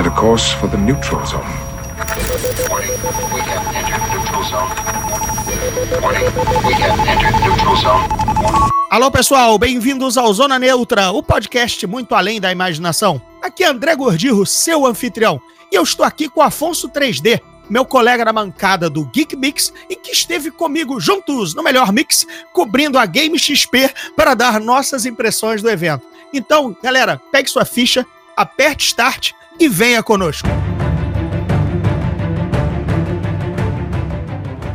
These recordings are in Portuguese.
set a course for the neutral zone. Warning, we have entered neutral zone. Warning, we have entered neutral zone. Alô pessoal, bem-vindos ao Zona Neutra, o podcast muito além da imaginação. Aqui é André Gordirro, seu anfitrião, e eu estou aqui com Afonso 3D, meu colega na mancada do Geek Mix e que esteve comigo juntos no melhor mix, cobrindo a Game XP para dar nossas impressões do evento. Então, galera, pegue sua ficha, aperte Start e venha conosco.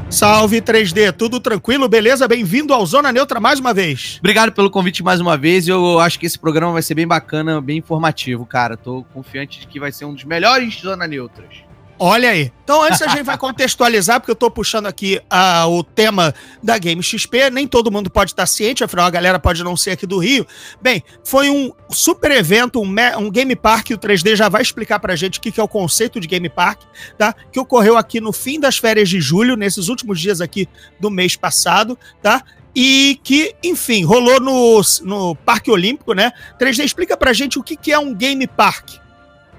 Salve 3D, tudo tranquilo? Beleza? Bem-vindo ao Zona Neutra mais uma vez. Obrigado pelo convite mais uma vez. Eu acho que esse programa vai ser bem bacana, bem informativo, cara. Tô confiante de que vai ser um dos melhores Zona Neutras. Olha aí. Então, antes a gente vai contextualizar, porque eu tô puxando aqui uh, o tema da Game XP. Nem todo mundo pode estar ciente, afinal a galera pode não ser aqui do Rio. Bem, foi um super evento, um, um Game Park. O 3D já vai explicar pra gente o que, que é o conceito de Game Park, tá? Que ocorreu aqui no fim das férias de julho, nesses últimos dias aqui do mês passado, tá? e que, enfim, rolou no, no Parque Olímpico, né? 3D, explica pra gente o que, que é um Game Park.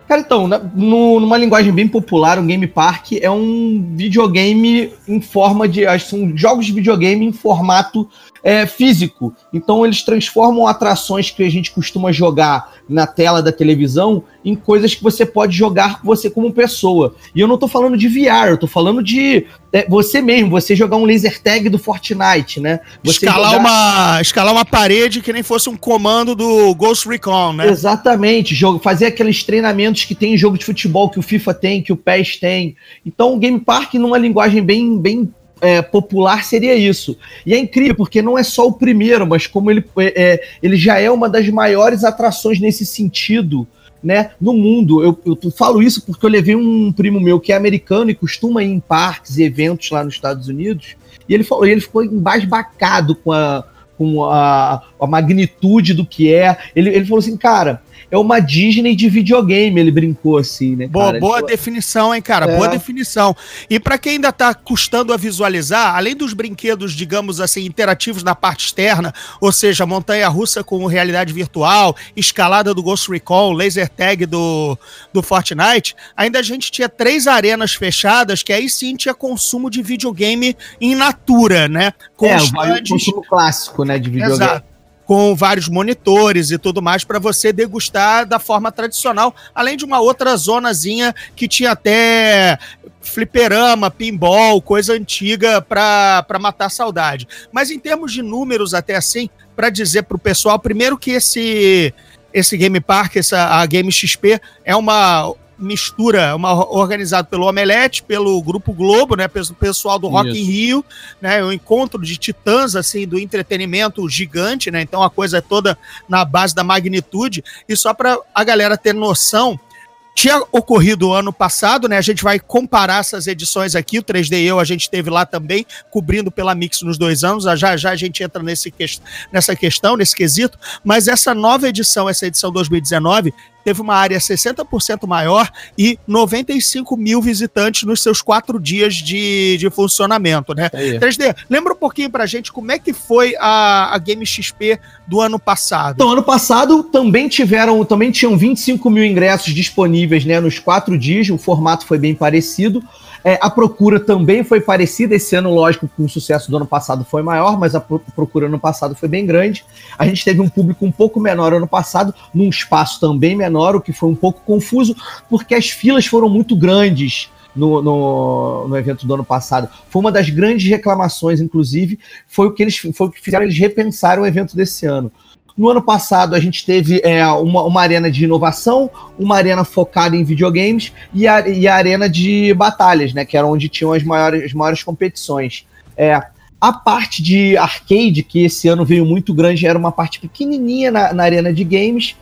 Cara, então, no, numa linguagem bem popular, um Game Park é um videogame em forma de. São jogos de videogame em formato é, físico. Então eles transformam atrações que a gente costuma jogar na tela da televisão em coisas que você pode jogar você como pessoa. E eu não tô falando de VR, eu tô falando de é, você mesmo, você jogar um laser tag do Fortnite, né? Você escalar, jogar... uma, escalar uma parede que nem fosse um comando do Ghost Recon, né? Exatamente, jogo, fazer aqueles treinamentos que tem em jogo de futebol que o FIFA tem, que o PES tem. Então o Game Park, numa linguagem bem, bem é, popular seria isso. E é incrível, porque não é só o primeiro, mas como ele, é, é, ele já é uma das maiores atrações nesse sentido né, no mundo. Eu, eu falo isso porque eu levei um primo meu que é americano e costuma ir em parques e eventos lá nos Estados Unidos, e ele, falou, ele ficou embasbacado com a, com a, a magnitude do que é. Ele, ele falou assim, cara, é uma Disney de videogame, ele brincou assim, né? Boa, boa definição, hein, cara? É. Boa definição. E para quem ainda tá custando a visualizar, além dos brinquedos, digamos assim, interativos na parte externa, ou seja, montanha russa com realidade virtual, escalada do Ghost Recon, laser tag do, do Fortnite, ainda a gente tinha três arenas fechadas, que aí sim tinha consumo de videogame em natura, né? Com é, o consumo clássico, né, de videogame. Exato com vários monitores e tudo mais para você degustar da forma tradicional, além de uma outra zonazinha que tinha até fliperama, pinball, coisa antiga para matar saudade. Mas em termos de números até assim, para dizer para o pessoal, primeiro que esse esse Game Park, essa a Game XP é uma mistura, uma, organizado pelo Omelete, pelo Grupo Globo, né, pelo pessoal do Rock Isso. in Rio, né, um encontro de titãs, assim, do entretenimento gigante, né, então a coisa é toda na base da magnitude, e só para a galera ter noção, tinha ocorrido ano passado, né? A gente vai comparar essas edições aqui. O 3D Eu a gente teve lá também, cobrindo pela Mix nos dois anos. Já já a gente entra nesse, nessa questão, nesse quesito. Mas essa nova edição, essa edição 2019, teve uma área 60% maior e 95 mil visitantes nos seus quatro dias de, de funcionamento, né? É 3D, lembra um pouquinho pra gente como é que foi a, a Game XP do ano passado? Então, ano passado também tiveram, também tinham 25 mil ingressos disponíveis, né, nos quatro dias, o formato foi bem parecido. É, a procura também foi parecida. Esse ano, lógico, com o sucesso do ano passado foi maior, mas a procura no passado foi bem grande. A gente teve um público um pouco menor ano passado, num espaço também menor, o que foi um pouco confuso, porque as filas foram muito grandes. No, no, no, evento do ano passado. Foi uma das grandes reclamações, inclusive, foi o que eles foi o que fizeram eles repensarem o evento desse ano. No ano passado, a gente teve é, uma, uma arena de inovação, uma arena focada em videogames e a, e a arena de batalhas, né? Que era onde tinham as maiores, as maiores competições. É, a parte de arcade, que esse ano veio muito grande, era uma parte pequenininha na, na arena de games.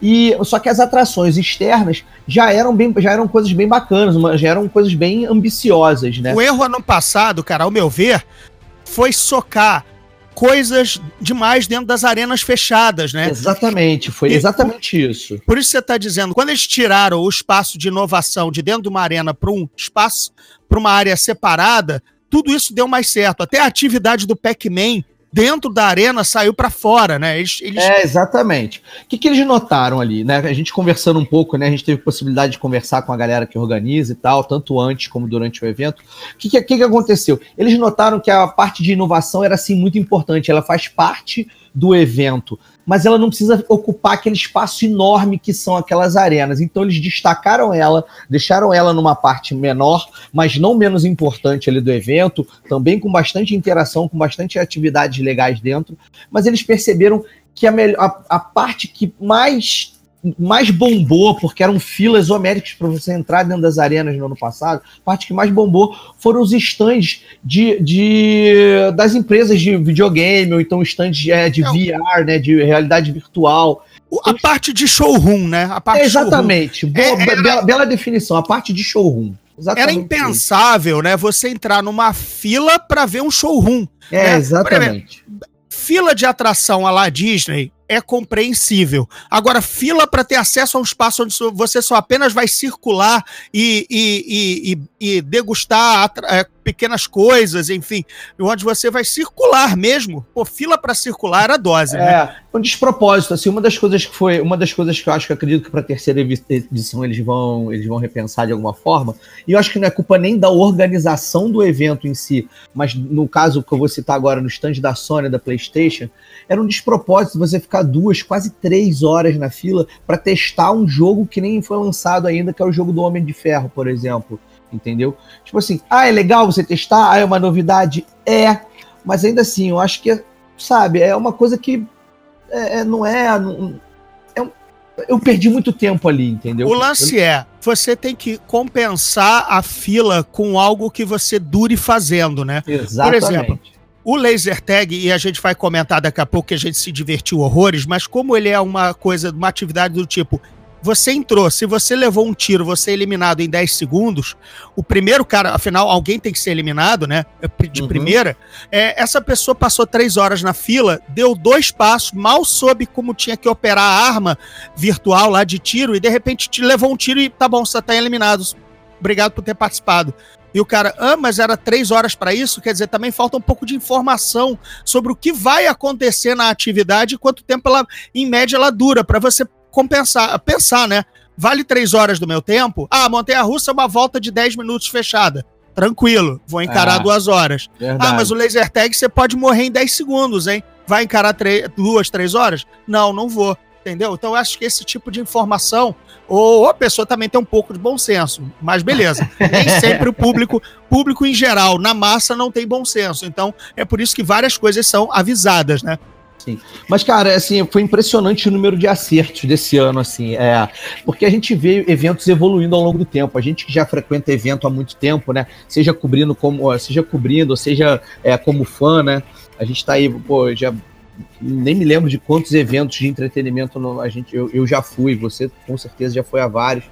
E só que as atrações externas já eram bem, já eram coisas bem bacanas, já eram coisas bem ambiciosas, né? O erro ano passado, cara, ao meu ver, foi socar coisas demais dentro das arenas fechadas, né? Exatamente, foi exatamente e, isso. Por isso você está dizendo, quando eles tiraram o espaço de inovação de dentro de uma arena para um espaço, para uma área separada, tudo isso deu mais certo. Até a atividade do Pac-Man dentro da arena saiu para fora, né? Eles, eles... É, exatamente. O que, que eles notaram ali, né? A gente conversando um pouco, né? A gente teve possibilidade de conversar com a galera que organiza e tal, tanto antes como durante o evento. O que, que, que, que aconteceu? Eles notaram que a parte de inovação era, assim, muito importante. Ela faz parte do evento, mas ela não precisa ocupar aquele espaço enorme que são aquelas arenas. Então eles destacaram ela, deixaram ela numa parte menor, mas não menos importante ali do evento, também com bastante interação, com bastante atividades legais dentro, mas eles perceberam que a, a, a parte que mais mais bombou, porque eram filas homéricas para você entrar dentro das arenas no ano passado, a parte que mais bombou foram os stands de, de das empresas de videogame, ou então stands de, é, de VR, né, de realidade virtual. A parte de showroom, né? A parte Exatamente. Boa, é, era... bela, bela, definição, a parte de showroom. Exatamente era impensável, né? Você entrar numa fila para ver um showroom. É, né? exatamente. Exemplo, fila de atração à la Disney é compreensível. Agora, fila para ter acesso a um espaço onde você só apenas vai circular e, e, e, e degustar é, pequenas coisas, enfim, onde você vai circular mesmo. Pô, fila para circular era dose, né? é, né? um despropósito, assim, uma das coisas que foi, uma das coisas que eu acho que eu acredito que para terceira edição eles vão, eles vão repensar de alguma forma, e eu acho que não é culpa nem da organização do evento em si, mas no caso que eu vou citar agora no stand da Sony, da PlayStation, era um despropósito você ficar duas, quase três horas na fila para testar um jogo que nem foi lançado ainda, que é o jogo do Homem de Ferro, por exemplo entendeu? Tipo assim, ah, é legal você testar, ah, é uma novidade, é, mas ainda assim, eu acho que, sabe, é uma coisa que é, é não é, não, é eu perdi muito tempo ali, entendeu? O lance eu... é, você tem que compensar a fila com algo que você dure fazendo, né? Exatamente. Por exemplo, o laser tag, e a gente vai comentar daqui a pouco que a gente se divertiu horrores, mas como ele é uma coisa, uma atividade do tipo, você entrou, se você levou um tiro, você é eliminado em 10 segundos, o primeiro cara, afinal, alguém tem que ser eliminado, né? De uhum. primeira. É, essa pessoa passou três horas na fila, deu dois passos, mal soube como tinha que operar a arma virtual lá de tiro, e de repente te levou um tiro e tá bom, você tá eliminado. Obrigado por ter participado. E o cara, ah, mas era três horas para isso? Quer dizer, também falta um pouco de informação sobre o que vai acontecer na atividade e quanto tempo ela, em média, ela dura, para você compensar, pensar, né? Vale três horas do meu tempo? Ah, Montanha Russa é uma volta de 10 minutos fechada. Tranquilo, vou encarar é, duas horas. Verdade. Ah, mas o laser tag você pode morrer em 10 segundos, hein? Vai encarar duas, três horas? Não, não vou. Entendeu? Então eu acho que esse tipo de informação, ou a pessoa também tem um pouco de bom senso, mas beleza. Nem sempre o público, público em geral, na massa, não tem bom senso. Então é por isso que várias coisas são avisadas, né? Sim. Mas, cara, assim, foi impressionante o número de acertos desse ano, assim, é, porque a gente vê eventos evoluindo ao longo do tempo. A gente que já frequenta evento há muito tempo, né? Seja cobrindo como, seja cobrindo, seja é, como fã, né? A gente tá aí, pô, já nem me lembro de quantos eventos de entretenimento a gente, eu, eu já fui, você com certeza já foi a vários.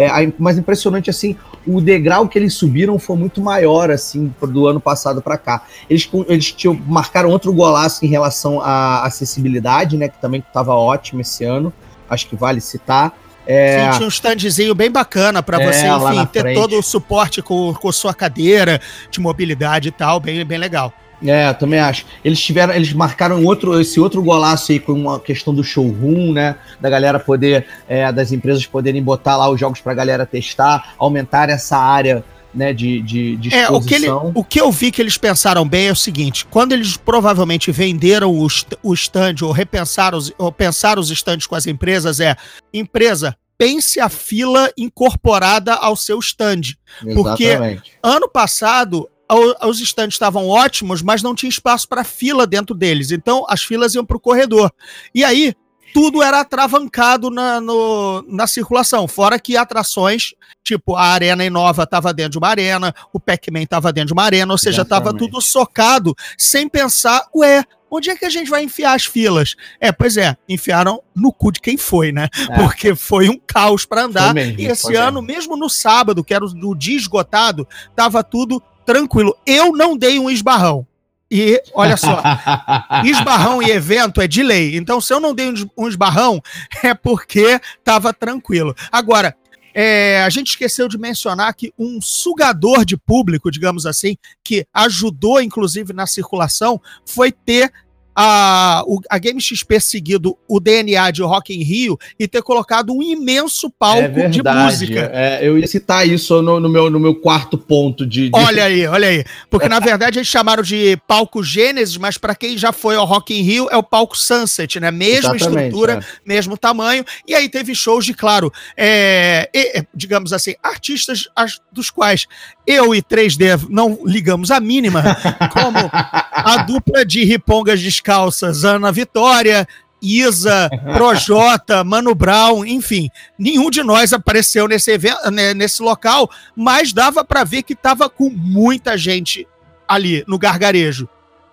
É, mas impressionante assim, o degrau que eles subiram foi muito maior assim do ano passado para cá. Eles, eles tinham, marcaram outro golaço em relação à acessibilidade, né, que também estava ótimo esse ano. Acho que vale citar. É... Sim, tinha um standzinho bem bacana para é, você, enfim, ter frente. todo o suporte com, com sua cadeira de mobilidade e tal, bem, bem legal. É, também acho. Eles tiveram, eles marcaram outro, esse outro golaço aí com uma questão do showroom, né? Da galera poder, é, das empresas poderem botar lá os jogos pra galera testar, aumentar essa área né, de, de, de é, o que, ele, o que eu vi que eles pensaram bem é o seguinte: quando eles provavelmente venderam o, o stand ou repensaram os, ou pensaram os stands com as empresas, é empresa. Pense a fila incorporada ao seu stand. Exatamente. Porque ano passado os estandes estavam ótimos, mas não tinha espaço para fila dentro deles. Então as filas iam para o corredor. E aí tudo era atravancado na, no, na circulação. Fora que atrações, tipo a Arena Inova estava dentro de uma arena, o Pac-Man estava dentro de uma arena, ou seja, estava tudo socado, sem pensar, ué, onde é que a gente vai enfiar as filas? É, pois é, enfiaram no cu de quem foi, né? É. Porque foi um caos para andar. Mesmo, e esse ano, mesmo. mesmo no sábado, que era o dia esgotado, tava tudo tranquilo. Eu não dei um esbarrão. E olha só, esbarrão e evento é de lei. Então, se eu não dei um esbarrão, é porque tava tranquilo. Agora, é, a gente esqueceu de mencionar que um sugador de público, digamos assim, que ajudou inclusive na circulação, foi ter a, a Game XP seguido o DNA de Rock in Rio e ter colocado um imenso palco É de música. É, eu ia citar isso no, no meu, no meu quarto ponto de. de- Olha aí, olha aí. Porque na verdade eles chamaram de palco Gênesis, mas para quem já foi ao Rock in Rio é o palco Sunset, né? Mesma Exatamente, estrutura, é. mesmo tamanho. E aí teve shows de, claro, é, e, digamos assim, artistas as- dos quais eu e 3D não ligamos a mínima, como a dupla de ripongas descalças, Ana Vitória. Isa, Projota, Mano Brown, enfim, nenhum de nós apareceu nesse evento, né, nesse local, mas dava para ver que tava com muita gente ali no gargarejo.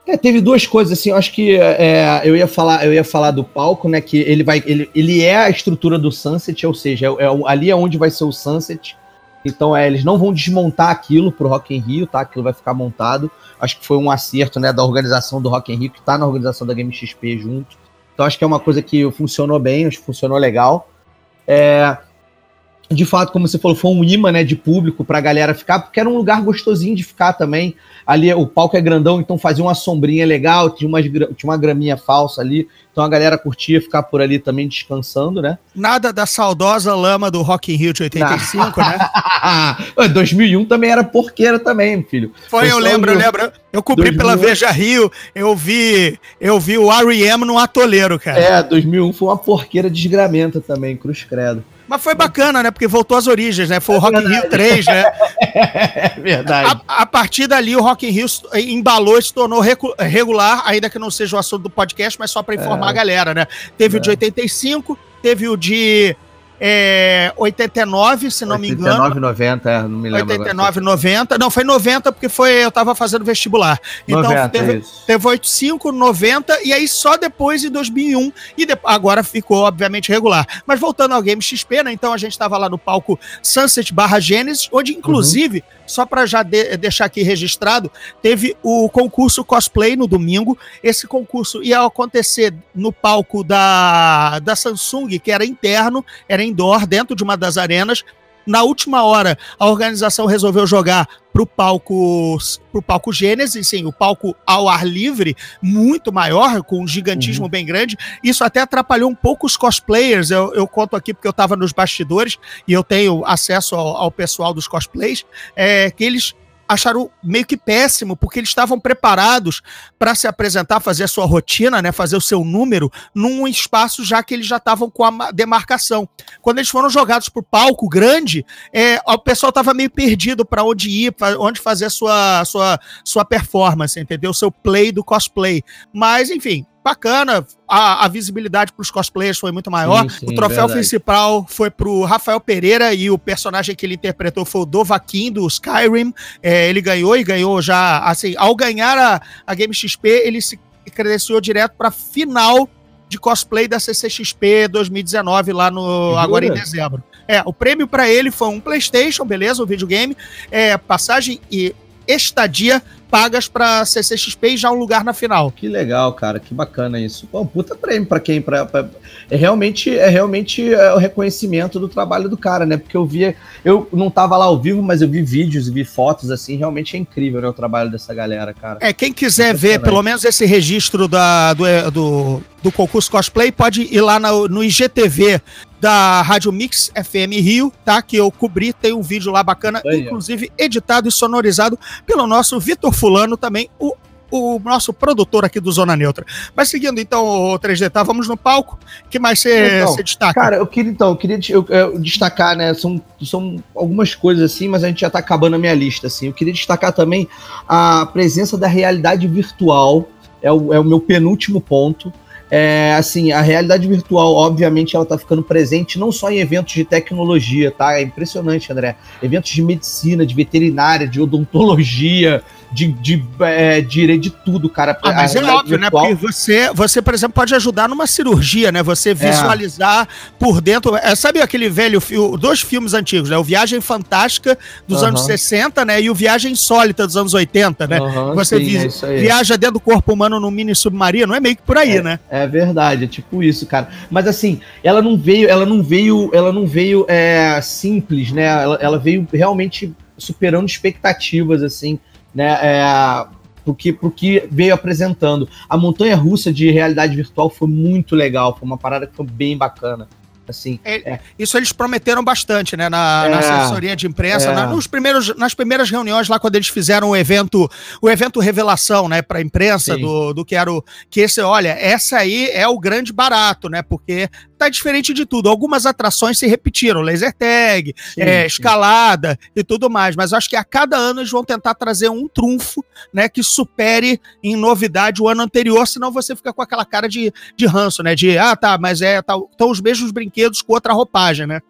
É, teve duas coisas assim, eu acho que é, eu ia falar, eu ia falar do palco, né? Que ele vai, ele, ele é a estrutura do Sunset, ou seja, é, é ali é onde vai ser o Sunset. Então é, eles não vão desmontar aquilo pro Rock in Rio, tá? Aquilo vai ficar montado. Acho que foi um acerto, né, da organização do Rock in Rio que tá na organização da Game XP junto. Então acho que é uma coisa que funcionou bem, acho que funcionou legal. É, de fato, como você falou, foi um imã né, de público pra galera ficar, porque era um lugar gostosinho de ficar também. Ali o palco é grandão, então fazia uma sombrinha legal, tinha, umas, tinha uma graminha falsa ali, então a galera curtia ficar por ali também descansando, né? Nada da saudosa lama do Rock in Rio de 85, né? 2001 também era porqueira também, filho. Foi, eu só lembro, eu lembro. Eu cobri 2008. pela Veja Rio, eu vi, eu vi o R.E.M. no atoleiro, cara. É, 2001 foi uma porqueira desgramenta também, cruz credo. Mas foi bacana, né? Porque voltou às origens, né? Foi o Rock in Rio 3, né? É verdade. A, a partir dali, o Rock in Rio embalou e se tornou regular, ainda que não seja o assunto do podcast, mas só para informar É. a galera, né? Teve o de 85, teve o de é, 89, se não me engano. 89, 90, é, não me lembro. agora. 89, 90. Não, foi 90 porque foi, eu tava fazendo vestibular. Então 90, teve, isso. teve 85, 90 e aí só depois em 2001 e de- agora ficou obviamente regular. Mas voltando ao Game XP, né? Então a gente tava lá no palco Sunset barra Genesis, onde inclusive, só para já de- deixar aqui registrado, teve o concurso cosplay no domingo. Esse concurso ia acontecer no palco da, da Samsung, que era interno, era indoor, dentro de uma das arenas. Na última hora, a organização resolveu jogar pro palco pro palco Gênesis, sim, o palco ao ar livre, muito maior, com um gigantismo bem grande. Isso até atrapalhou um pouco os cosplayers. Eu, eu conto aqui porque eu estava nos bastidores e eu tenho acesso ao, ao pessoal dos cosplays, é, que eles acharam meio que péssimo, porque eles estavam preparados para se apresentar, fazer a sua rotina, né, fazer o seu número num espaço já que eles já estavam com a ma- demarcação. Quando eles foram jogados pro palco grande, é, o pessoal tava meio perdido para onde ir, pra onde fazer a sua, sua, sua performance, entendeu? O seu play do cosplay. Mas, enfim, bacana. A, a visibilidade para os cosplayers foi muito maior. Sim, sim, o troféu verdade. principal foi pro Rafael Pereira e o personagem que ele interpretou foi o Dovahkiin do Skyrim. É, ele ganhou e ganhou já, assim, ao ganhar a, a Game XP, ele se credenciou direto para final de cosplay da CCXP 2019 lá no agora em dezembro. É, o prêmio para ele foi um PlayStation, beleza, um videogame, é, passagem e estadia pagas para CCXP e já um lugar na final. Que legal, cara, que bacana isso. Pô, um puta prêmio pra quem? Pra, pra- É realmente, é realmente é, o reconhecimento do trabalho do cara, né? Porque eu via, eu não tava lá ao vivo, mas eu vi vídeos e vi fotos, assim, realmente é incrível, né, o trabalho dessa galera, cara. É, quem quiser ver pelo menos esse registro da, do, do, do concurso cosplay, pode ir lá no, no IGTV da Rádio Mix FM Rio, tá? Que eu cobri, tem um vídeo lá bacana, inclusive editado e sonorizado pelo nosso Vitor Fulano também, o, o nosso produtor aqui do Zona Neutra. Mas seguindo então, o 3D, tá? Vamos no palco. O que mais você Então, destaca? Cara, eu queria então, eu queria eu- eu destacar, né? São, são algumas coisas assim, mas a gente já tá acabando a minha lista, assim. Eu queria destacar também a presença da realidade virtual, é o, é o meu penúltimo ponto. É, assim, a realidade virtual, obviamente, ela tá ficando presente não só em eventos de tecnologia, tá? É impressionante, André. Eventos de medicina, de veterinária, de odontologia, de, de, é, de, de tudo, cara. Ah, mas A é óbvio, né? virtual- Porque você, você, por exemplo, pode ajudar numa cirurgia, né? Você visualizar por dentro. É, sabe aquele velho filme, dois filmes antigos, né? O Viagem Fantástica dos Aham. anos 60, né? E o Viagem Insólita dos anos 80, né? Aham, Você sim, vi- é. Viaja dentro do corpo humano num mini submarino, é meio que por aí, É, né? É verdade, é tipo isso, cara. Mas assim, ela não veio, ela não veio, ela não veio é, simples, né? Ela, ela veio realmente superando expectativas, assim, né? É, porque, porque veio apresentando. A montanha russa de realidade virtual foi muito legal, foi uma parada que foi bem bacana. Assim, é, é. Isso eles prometeram bastante, né? Na, é, na assessoria de imprensa, na, nos primeiros, nas primeiras reuniões lá, quando eles fizeram o evento, o evento revelação, né, para a imprensa do, do que era o. Que esse, olha, essa aí é o grande barato, né? Porque tá diferente de tudo. Algumas atrações se repetiram, laser tag, sim, é, sim. escalada e tudo mais. Mas acho que a cada ano eles vão tentar trazer um trunfo, né, que supere em novidade o ano anterior, senão você fica com aquela cara de, de ranço, né? De, ah, tá, mas é, tá, estão os mesmos brinquedos com outra roupagem, né?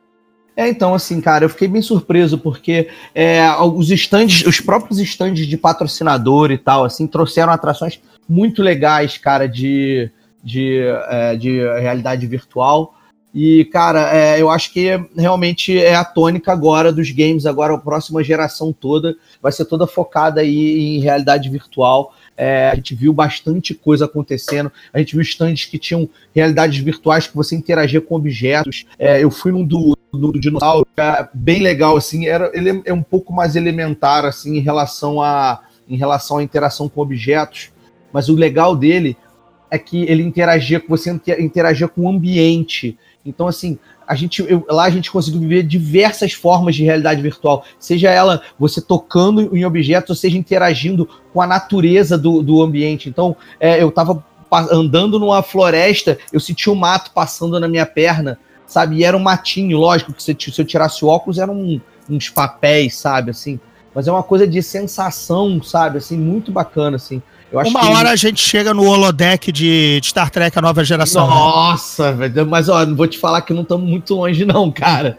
É, então, assim, cara, eu fiquei bem surpreso, porque é, os estandes, os próprios estandes de patrocinador e tal, assim, trouxeram atrações muito legais, cara, de, de, é, de realidade virtual. E, cara, é, eu acho que realmente é a tônica agora dos games, agora a próxima geração toda vai ser toda focada aí em realidade virtual. É, a gente viu bastante coisa acontecendo. A gente viu stands que tinham realidades virtuais que você interagia com objetos. É, eu fui num do, do, do dinossauro, é bem legal, assim. Era, ele é um pouco mais elementar, assim, em relação a, em relação à interação com objetos. Mas o legal dele é que ele interagia você, interagia com o ambiente. Então, assim, a gente, eu, lá a gente conseguiu viver diversas formas de realidade virtual, seja ela você tocando em objetos, ou seja interagindo com a natureza do, do ambiente. Então, é, eu estava andando numa floresta, eu senti um mato passando na minha perna, sabe? E era um matinho, lógico que se, se eu tirasse o óculos eram um, uns papéis, sabe? Assim, mas é uma coisa de sensação, sabe? Assim, muito bacana, assim. Uma hora ele... a gente chega no holodeck de, Star Trek, a nova geração. Né? Nossa, né? velho. Mas, ó, não vou te falar que não estamos muito longe, não, cara.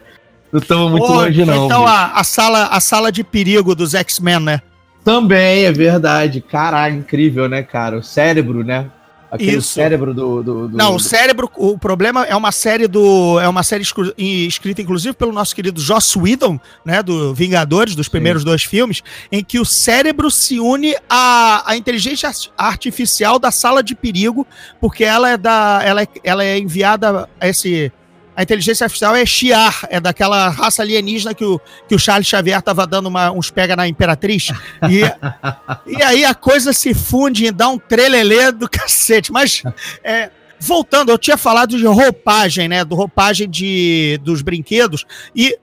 Não estamos muito longe, não. Então, a, a, sala, a sala de perigo dos X-Men, né? Também, é verdade. Caralho, incrível, né, cara? O cérebro, né? Aquele Isso. cérebro do, do, do, Não, o cérebro, o problema é uma série do. É uma série escrita, inclusive, pelo nosso querido Joss Whedon, né? Do Vingadores, dos primeiros Sim. dois filmes, em que o cérebro se une à, à inteligência artificial da sala de perigo, porque ela é da. Ela é, ela é enviada a esse a inteligência artificial é Shiar, é daquela raça alienígena que o, que o Charles Xavier tava dando uma, uns pega na Imperatriz. E, e aí a coisa se funde e dá um trelelê do cacete. Mas, é, voltando, eu tinha falado de roupagem, né? Do roupagem de, dos brinquedos. E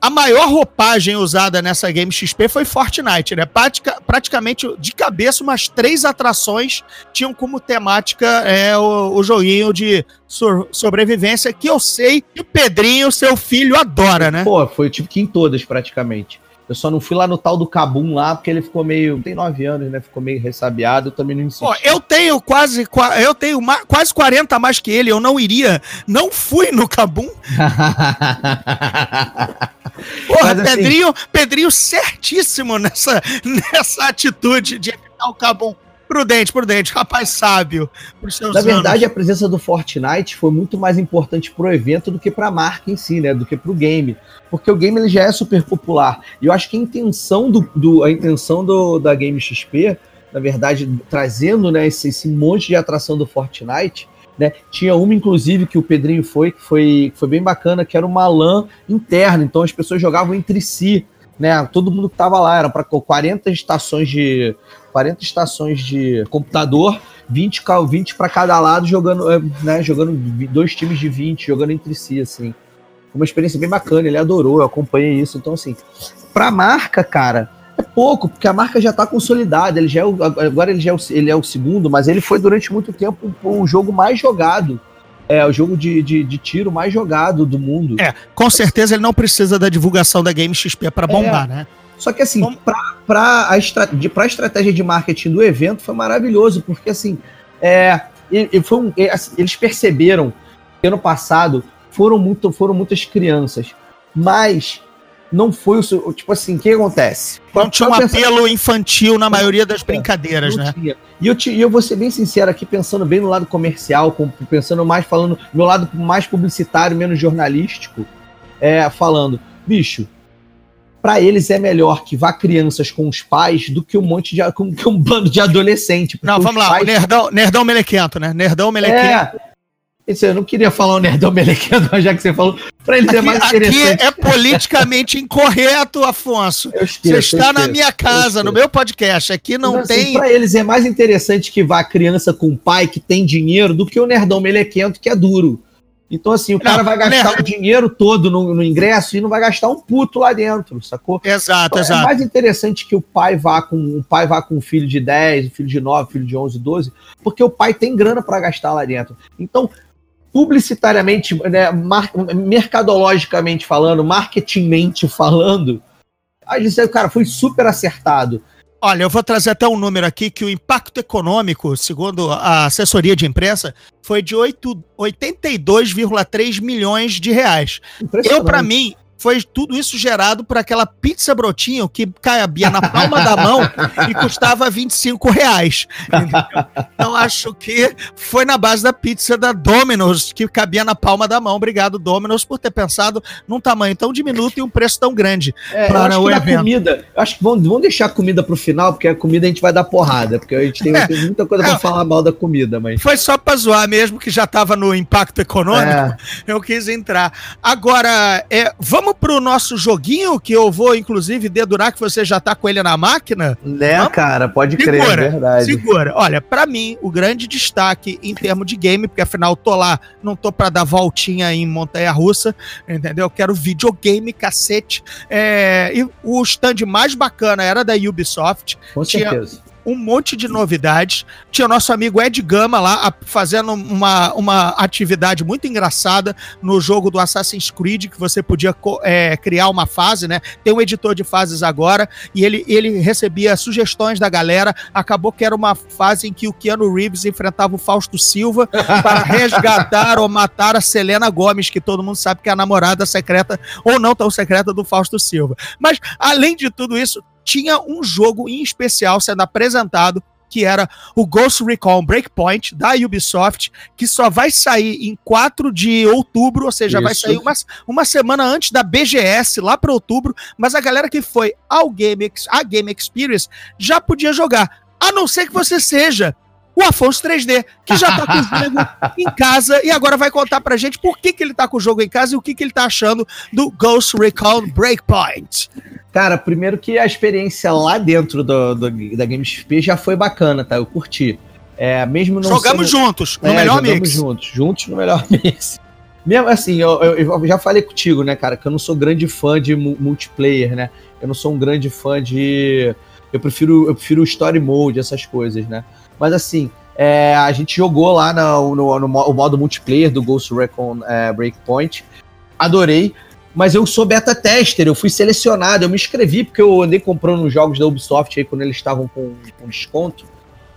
a maior roupagem usada nessa Game XP foi Fortnite, né? Pratica, praticamente de cabeça, umas três atrações tinham como temática é, o, o joguinho de so, sobrevivência, que eu sei que o Pedrinho, seu filho, adora, né? Pô, foi tipo que em todas, praticamente. Eu só não fui lá no tal do Cabum lá, porque ele ficou meio. Tem nove anos, né? Ficou meio ressabiado, eu também não insisti. Pô, eu tenho quase. Eu tenho quase 40 a mais que ele, eu não iria. Não fui no Cabum. Porra, assim, Pedrinho, Pedrinho certíssimo nessa, nessa atitude de evitar o Cabum. Prudente, prudente, rapaz sábio. Na verdade, anos. a presença do Fortnite foi muito mais importante pro evento do que pra marca em si, né? Do que pro game. Porque o game ele já é super popular. E eu acho que a intenção do, do a intenção do, da Game XP, na verdade, trazendo né, esse, esse monte de atração do Fortnite, né? Tinha uma, inclusive, que o Pedrinho foi, que foi, foi bem bacana, que era uma LAN interna. Então as pessoas jogavam entre si. Né, todo mundo que tava lá, era para 40 estações de 40 estações de computador, 20, 20 para cada lado, jogando, é, né, jogando dois times de 20, jogando entre si, assim. Uma experiência bem bacana, ele adorou, eu acompanhei isso. Então, assim, pra marca, cara, é pouco, porque a marca já está consolidada. Ele já é o, agora ele já é o, ele é o segundo, mas ele foi durante muito tempo o jogo mais jogado. É o jogo de, de, de, tiro mais jogado do mundo. É, com certeza ele não precisa da divulgação da Game XP para bombar, é, né? Só que assim, para a, estra a estratégia de marketing do evento foi maravilhoso, porque assim, é, e, foi um, assim, eles perceberam que ano passado foram, muito, foram muitas crianças, mas não foi o tipo assim, o que acontece? Não tinha um apelo infantil na maioria das brincadeiras, né? E eu, te, eu vou ser bem sincero aqui, pensando bem no lado comercial, pensando mais, falando, meu lado mais publicitário, menos jornalístico, é, falando, bicho, para eles é melhor que vá crianças com os pais do que um monte de com, com um bando de adolescente. Não, vamos lá, pais... o nerdão, nerdão melequento, né? Nerdão melequento. É, eu não queria falar o nerdão melequento, mas já que você falou, para eles é aqui, é mais interessante. Aqui é politicamente incorreto, Afonso. Esqueço, você está na minha casa, no meu podcast. Aqui não assim, tem. Para eles é mais interessante que vá criança com pai que tem dinheiro do que o nerdão melequento que é duro. Então, assim, o cara não, vai gastar né? o dinheiro todo no, no, ingresso e não vai gastar um puto lá dentro, sacou? Exato, então, exato. É mais interessante que o pai vá com um pai vá com um filho de 10, um filho de 9, um filho de 11, 12, porque o pai tem grana para gastar lá dentro. Então, publicitariamente, né, mercadologicamente falando, marketingmente falando, a gente, cara, foi super acertado. Olha, eu vou trazer até um número aqui que o impacto econômico, segundo a assessoria de imprensa, foi de 82,3 milhões de reais. Eu, para mim, foi tudo isso gerado por aquela pizza brotinho que cabia na palma da mão e custava 25 reais. Então acho que foi na base da pizza da Domino's que cabia na palma da mão. Obrigado, Domino's, por ter pensado num tamanho tão diminuto e um preço tão grande é, para o evento. Comida, acho que vamos, vamos deixar a comida para o final, porque a comida a gente vai dar porrada, porque a gente tem, é, muita coisa para é, falar mal da comida. Mas... Foi só para zoar mesmo, que já estava no impacto econômico. É. Eu quis entrar. Agora, é, vamos pro nosso joguinho, que eu vou, inclusive, dedurar que você já tá com ele na máquina? Né, Vamos? cara, pode segura, crer, é verdade. Segura. Olha, para mim, o grande destaque em termos de game, porque afinal tô lá, não tô pra dar voltinha em montanha-russa, entendeu? Eu quero videogame, cacete. É, e o stand mais bacana era da Ubisoft. Com certeza um monte de novidades. Tinha o nosso amigo Ed Gama lá fazendo uma, uma atividade muito engraçada no jogo do Assassin's Creed, que você podia é, criar uma fase, né? Tem um editor de fases agora, e ele, ele recebia sugestões da galera. Acabou que era uma fase em que o Keanu Reeves enfrentava o Fausto Silva para resgatar ou matar a Selena Gomes, que todo mundo sabe que é a namorada secreta, ou não tão secreta, do Fausto Silva. Mas, além de tudo isso, tinha um jogo em especial sendo apresentado que era o Ghost Recon Breakpoint da Ubisoft, que só vai sair em 4 de outubro, ou seja, Isso. vai sair uma, uma semana antes da BGS, lá para outubro, mas a galera que foi ao Game, a Game Experience já podia jogar, a não ser que você seja o Afonso 3D, que já tá com o jogo em casa e agora vai contar pra gente por que, que ele tá com o jogo em casa e o que, que ele tá achando do Ghost Recon Breakpoint. Cara, primeiro que a experiência lá dentro do, do da GameXP já foi bacana, tá? Eu curti. É, mesmo não Jogamos sendo... juntos, no é, melhor jogamos mix. juntos, juntos no melhor mix. Mesmo assim, eu, eu, eu, já falei contigo, né, cara, que eu não sou grande fã de multiplayer, né? Eu não sou um grande fã de. Eu prefiro, eu prefiro story mode, essas coisas, né? Mas assim, é, a gente jogou lá no, no, no, modo multiplayer do Ghost Recon é, Breakpoint. Adorei. Mas eu sou beta tester, eu fui selecionado, eu me inscrevi porque eu andei comprando os jogos da Ubisoft aí quando eles estavam com, com desconto.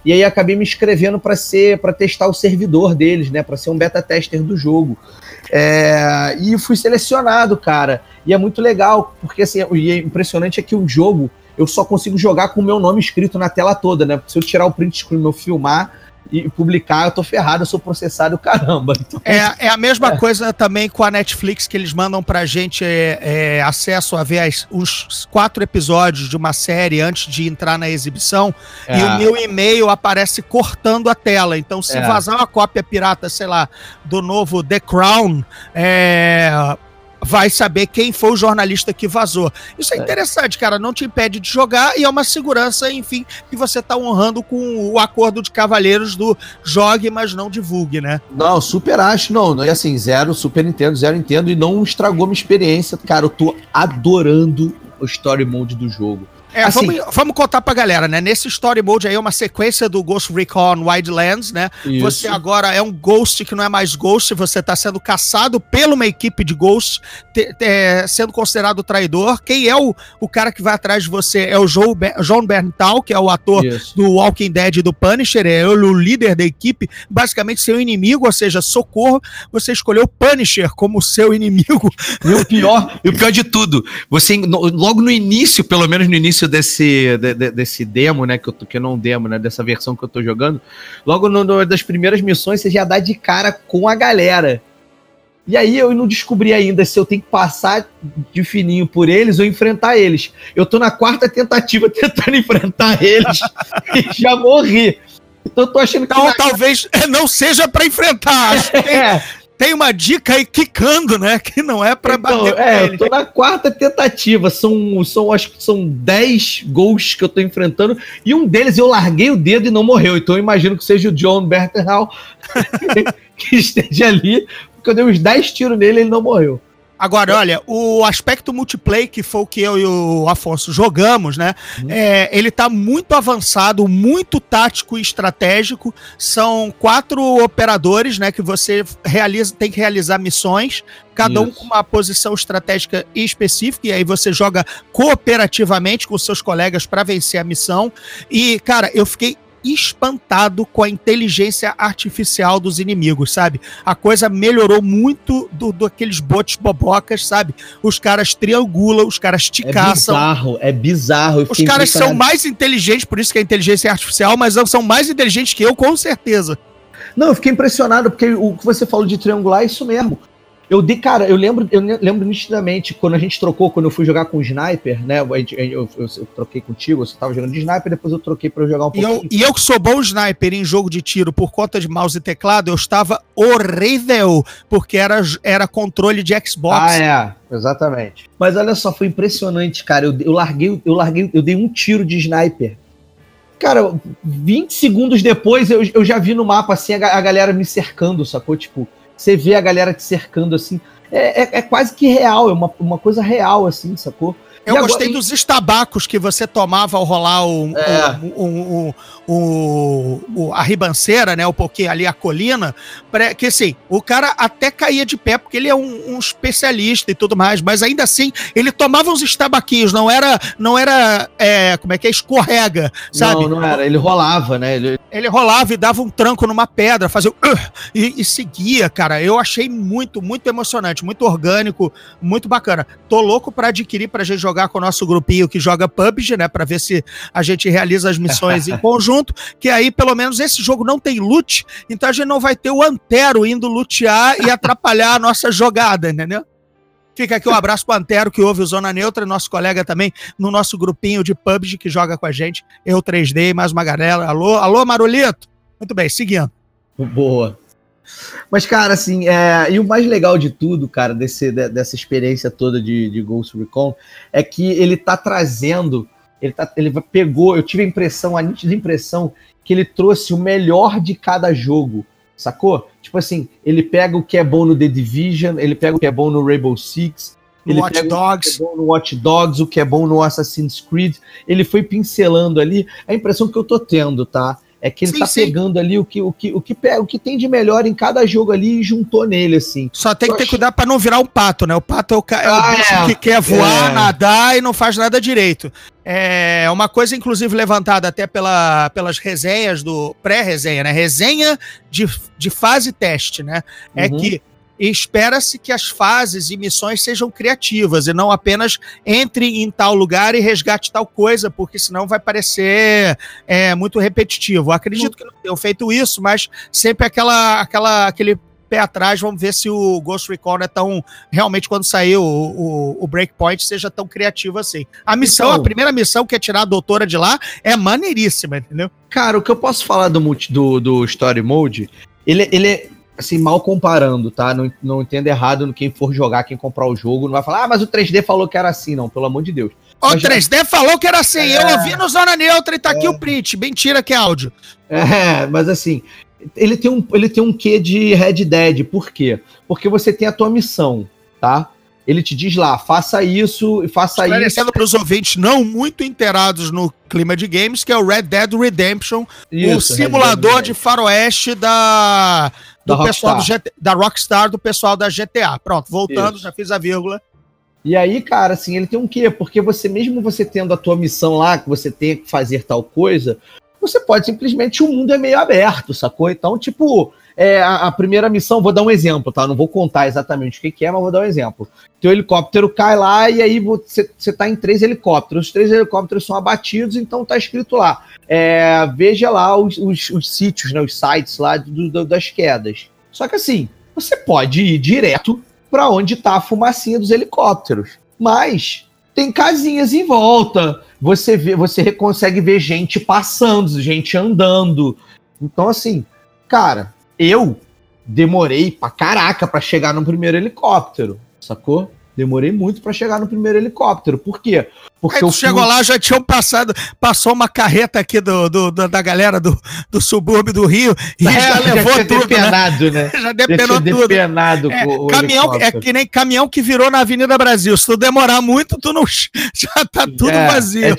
E aí acabei me inscrevendo para ser para testar o servidor deles, né, para ser um beta tester do jogo. É, e fui selecionado, cara. E é muito legal, porque assim, e é impressionante é que o jogo eu só consigo jogar com o meu nome escrito na tela toda, né? Porque se eu tirar o print screen, eu filmar e publicar, eu tô ferrado, eu sou processado, caramba. Então, é, é a mesma é. coisa também com a Netflix, que eles mandam pra gente é, é, acesso a ver as, os quatro episódios de uma série antes de entrar na exibição, é. e o meu e-mail aparece cortando a tela. Então, se é. vazar uma cópia pirata, sei lá, do novo The Crown, é vai saber quem foi o jornalista que vazou. Isso é, é, interessante, cara. Não te impede de jogar e é uma segurança, enfim, que você tá honrando com o acordo de cavalheiros do jogue, mas não divulgue, né? Não, super acho, não. E assim, zero Super Nintendo, zero Nintendo e não estragou minha experiência. Cara, eu tô adorando o story mode do jogo. É, assim, vamos, vamos contar pra galera, né? Nesse story mode aí é uma sequência do Ghost Recon Wildlands, né? Isso. Você agora é um Ghost que não é mais Ghost, você tá sendo caçado pela uma equipe de Ghosts, te, te, sendo considerado traidor. Quem é o, o cara que vai atrás de você é o Joe, John Berntal, que é o ator Isso. do Walking Dead e do Punisher, é o líder da equipe, basicamente seu inimigo, ou seja, socorro. Você escolheu o Punisher como seu inimigo. E o pior, e o pior de tudo, você logo no início, pelo menos no início início desse, de, de, desse demo, né? Que, eu tô, que não demo, né? Dessa versão que eu tô jogando. Logo no, das primeiras missões, você já dá de cara com a galera. E aí eu não descobri ainda se eu tenho que passar de fininho por eles ou enfrentar eles. Eu tô na quarta tentativa tentando enfrentar eles e já morri. Então eu tô achando que. Então na- talvez não seja pra enfrentar. Acho que tem, É, tem uma dica aí quicando, né? Que não é pra então, bater é, eu tô na quarta tentativa. São, são, acho que são 10 gols que eu tô enfrentando. E um deles eu larguei o dedo e não morreu. Então eu imagino que seja o John Berterhall que esteja ali. Porque eu dei uns 10 tiros nele e ele não morreu. Agora, olha, o aspecto multiplayer, que foi o que eu e o Afonso jogamos, né? é, ele tá muito avançado, muito tático e estratégico. São quatro operadores, né? Que você realiza, tem que realizar missões, cada um Isso. com uma posição estratégica específica, e aí você joga cooperativamente com seus colegas para vencer a missão. E, cara, eu fiquei espantado com a inteligência artificial dos inimigos, sabe? A coisa melhorou muito do, do aqueles botes bobocas, sabe? Os caras triangulam, os caras te É caçam. bizarro, é bizarro. Os caras são mais inteligentes, por isso que é inteligência artificial, mas não são mais inteligentes que eu, com certeza. Não, eu fiquei impressionado, porque o que você falou de triangular é isso mesmo. Eu dei, cara, eu lembro, eu lembro nitidamente, quando a gente trocou, quando eu fui jogar com o sniper, né? gente- Eu, eu- eu troquei contigo, você tava jogando de sniper, depois eu troquei pra eu jogar um E eu, pouquinho. e eu que sou bom sniper em jogo de tiro por conta de mouse e teclado, eu estava horrível, porque era, era controle de Xbox. Ah, é, exatamente. Mas olha só, foi impressionante, cara. Eu, eu larguei, eu larguei, eu dei um tiro de sniper. Cara, 20 segundos depois eu, eu já vi no mapa assim a, a galera me cercando, sacou? Tipo, você vê a galera te cercando assim. É, é, é quase que real, é uma, uma coisa real, assim, sacou? Eu E agora- gostei dos estabacos que você tomava ao rolar o, É. o, o, o, a ribanceira, né? O porque ali a colina. Que assim, o cara até caía de pé, porque ele é um, um especialista e tudo mais, mas ainda assim, ele tomava uns estabaquinhos, não era, não era é, como é que é, escorrega, sabe? Não, não era. Ele rolava, né? Ele, Ele rolava e dava um tranco numa pedra, fazia o "Ugh", e, e seguia, cara. Eu achei muito, muito emocionante, muito orgânico, muito bacana. Tô louco pra adquirir pra gente jogar com o nosso grupinho que joga PUBG, né? Pra ver se a gente realiza as missões em conjunto. Que aí, pelo menos, esse jogo não tem loot, então a gente não vai ter o Antero indo lutear e atrapalhar a nossa jogada, entendeu? Fica aqui um abraço pro Antero, que ouve o Zona Neutra, nosso colega também no nosso grupinho de PUBG que joga com a gente. Eu 3D, mais uma galera. Alô, alô, Marolito? Muito bem, seguindo. Boa. Mas, cara, assim, é, e o mais legal de tudo, cara, desse, de- dessa experiência toda de, de Ghost Recon, é que ele tá trazendo, ele, tá, ele pegou, eu tive a impressão, a nítida impressão, que ele trouxe o melhor de cada jogo, sacou? Tipo assim, ele pega o que é bom no The Division, ele pega o que é bom no Rainbow Six, No ele Watch pega o que é Dogs. bom no Watch Dogs, o que é bom no Assassin's Creed, ele foi pincelando ali, a impressão que eu tô tendo, tá? É que ele Sim, tá sim. pegando ali o que, o, que, o, que, pe- o que tem de melhor em cada jogo ali e juntou nele, assim. Só tem que ter cuidado pra não virar um pato, né? O pato é o, ca- é o Ah, bicho é. que quer voar, É. nadar e não faz nada direito. É uma coisa, inclusive, levantada até pela, pelas resenhas do. Pré-resenha, né? Resenha de, de fase teste, né? É Uhum. que espera-se que as fases e missões sejam criativas e não apenas entre em tal lugar e resgate tal coisa, porque senão vai parecer é, muito repetitivo. Acredito que não tenham feito isso, mas sempre aquela, aquela, aquele pé atrás, vamos ver se o Ghost Recon é tão. Realmente, quando sair o, o, o Breakpoint, seja tão criativo assim. A missão, Então- a primeira missão que é tirar a doutora de lá, é maneiríssima, entendeu? Cara, o que eu posso falar do, multi- do, do Story Mode, ele, ele é, assim, mal comparando, tá? Não, não entenda errado no quem for jogar, quem comprar o jogo, não vai falar, ah, mas o 3D falou que era assim, não, pelo amor de Deus. O Mas já- 3D falou que era assim, É. eu ouvi no Zona Neutra e tá aqui o print. Mentira que é áudio. É, mas assim, ele tem um, ele tem um quê de Red Dead, por quê? Porque você tem a tua missão, tá? Ele te diz lá, faça isso e faça isso. Esclarecendo para os ouvintes não muito inteirados no clima de games, que é o Red Dead Redemption, o Isso, Red simulador Dead de faroeste da, do Da pessoal do Rockstar. GT, da Rockstar, do pessoal da GTA. Pronto, voltando, Isso. já fiz a vírgula. E aí, cara, assim, ele tem um quê? Porque você, mesmo você tendo a tua missão lá, que você tem que fazer tal coisa, você pode simplesmente, o mundo é meio aberto, sacou? Então, tipo, é, a, a primeira missão, vou dar um exemplo, tá? Não vou contar exatamente o que, que é, mas vou dar um exemplo. Teu helicóptero cai lá e aí você, você tá em três helicópteros. Os três helicópteros são abatidos, então tá escrito lá. é, veja lá os, os- os sítios, né, os sites lá do- do- das quedas. Só que assim, você pode ir direto para onde está a fumacinha dos helicópteros. Mas tem casinhas em volta. Você vê, você consegue ver gente passando, gente andando. Então, assim, cara, eu demorei pra caraca pra chegar no primeiro helicóptero, sacou? Demorei muito para chegar no primeiro helicóptero. Por quê? Porque eu chegou lá, já tinham passado, passou uma carreta aqui do, do, da galera do, do subúrbio do Rio e é, já, já levou já tudo. Depenado, né? né? Já depenou tudo. Depenado é, caminhão, é que nem caminhão que virou na Avenida Brasil. Se tu demorar muito, tu não já tá tudo é, vazio. É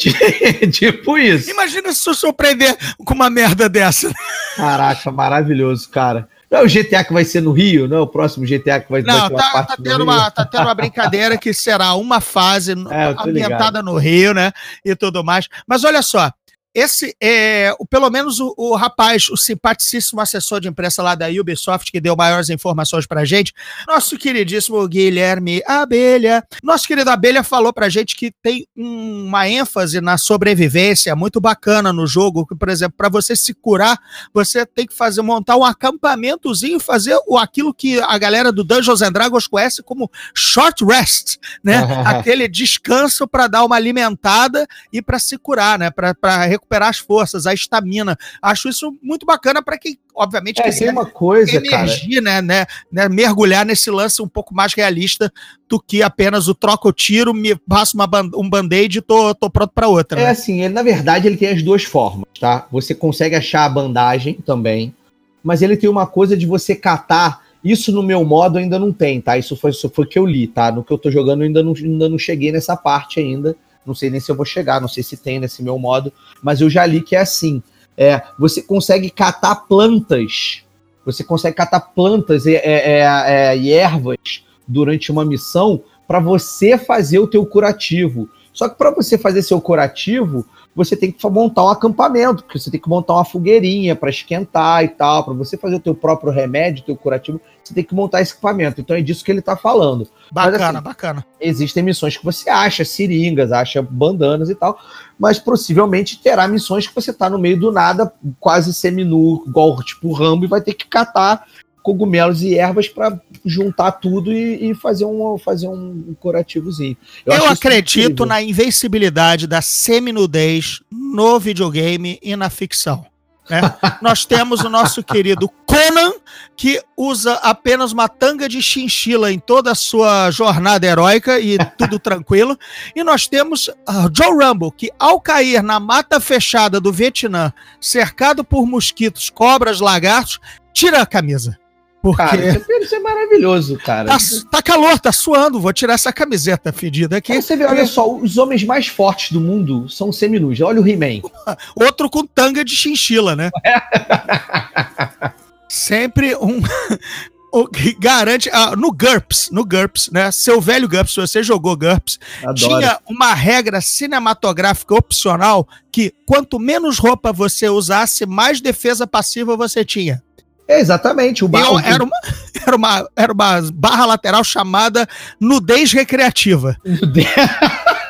tipo isso. Imagina se tu surpreender com uma merda dessa. Caraca, maravilhoso, cara. Não é o GTA que vai ser no Rio, não é o próximo GTA que vai, não, vai ter tá, tá tendo uma, tá tendo uma brincadeira que será uma fase é, ambientada ligado. no Rio, né? E tudo mais. Mas olha só, esse é, o, pelo menos o, o, rapaz, o simpaticíssimo assessor de imprensa lá da Ubisoft, que deu maiores informações pra gente, nosso queridíssimo Guilherme Abelha. Nosso querido Abelha falou pra gente que tem uma ênfase na sobrevivência muito bacana no jogo, que, por exemplo, para você se curar, você tem que fazer montar um acampamentozinho, fazer o, aquilo que a galera do Dungeons and Dragons conhece como short rest, né? Aquele descanso para dar uma alimentada e para se curar, né? Para recuperar as forças, a estamina. Acho isso muito bacana para quem, obviamente, é, tem uma coisa, emergir, né, né, né, mergulhar nesse lance um pouco mais realista do que apenas o troca o tiro, me passo uma um band-aid e tô, tô pronto para outra. É né? assim, ele, na verdade, ele tem as duas formas, tá? Você consegue achar a bandagem também, mas ele tem uma coisa de você catar. Isso no meu modo ainda não tem, tá? Isso foi, isso foi que eu li, tá? No que eu tô jogando ainda não, ainda não cheguei nessa parte ainda. Não sei nem se eu vou chegar, não sei se tem nesse meu modo, mas eu já li que é assim. É, você consegue catar plantas, você consegue catar plantas e, é, é, é e ervas durante uma missão para você fazer o teu curativo. Só que para você fazer seu curativo, você tem que montar um acampamento, porque você tem que montar uma fogueirinha para esquentar e tal, para você fazer o teu próprio remédio, o teu curativo, você tem que montar esse equipamento. Então é disso que ele está falando. Bacana, mas, assim, bacana. Existem missões que você acha seringas, acha bandanas e tal, mas possivelmente terá missões que você está no meio do nada, quase seminu, igual tipo Rambo, e vai ter que catar cogumelos e ervas para juntar tudo e, e, fazer um fazer um curativozinho. Eu, Eu acredito na invencibilidade da seminudez no videogame e na ficção. Né? Nós temos o nosso querido Conan, que usa apenas uma tanga de chinchila em toda a sua jornada heróica e tudo tranquilo. E nós temos uh, Joe Rumble, que ao cair na mata fechada do Vietnã, cercado por mosquitos, cobras, lagartos, tira a camisa. Porque... Cara, isso é, é maravilhoso, cara. Tá, tá, calor, tá suando. Vou tirar essa camiseta fedida aqui. Aí você vê, olha só, os homens mais fortes do mundo são seminus. Olha o He-Man. Outro com tanga de chinchila, né? Sempre um. o que garante. Ah, no GURPS, no GURPS, né? Seu velho GURPS, você jogou GURPS, Adoro. tinha uma regra cinematográfica opcional que quanto menos roupa você usasse, mais defesa passiva você tinha. É, exatamente. O bar... era, uma, era, uma, era uma barra lateral chamada nudez recreativa.